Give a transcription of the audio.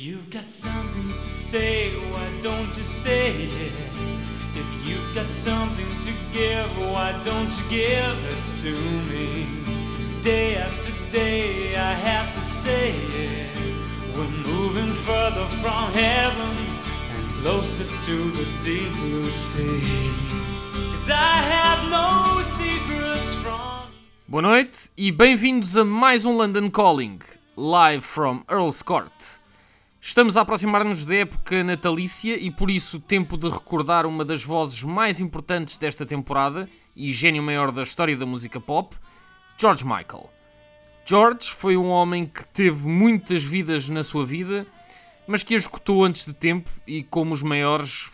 you've got something to say, why don't you say it? If you've got something to give, why don't you give it to me? Day after day, I have to say it. We're moving further from heaven and closer to the deep blue sea. Cause I have no secrets from. Boa noite e bem-vindos a mais um London Calling, live from Earl's Court. Estamos a aproximar-nos da época natalícia e por isso tempo de recordar uma das vozes mais importantes desta temporada e gênio maior da história da música pop, George Michael. George foi um homem que teve muitas vidas na sua vida, mas que a escutou antes de tempo e, como os maiores,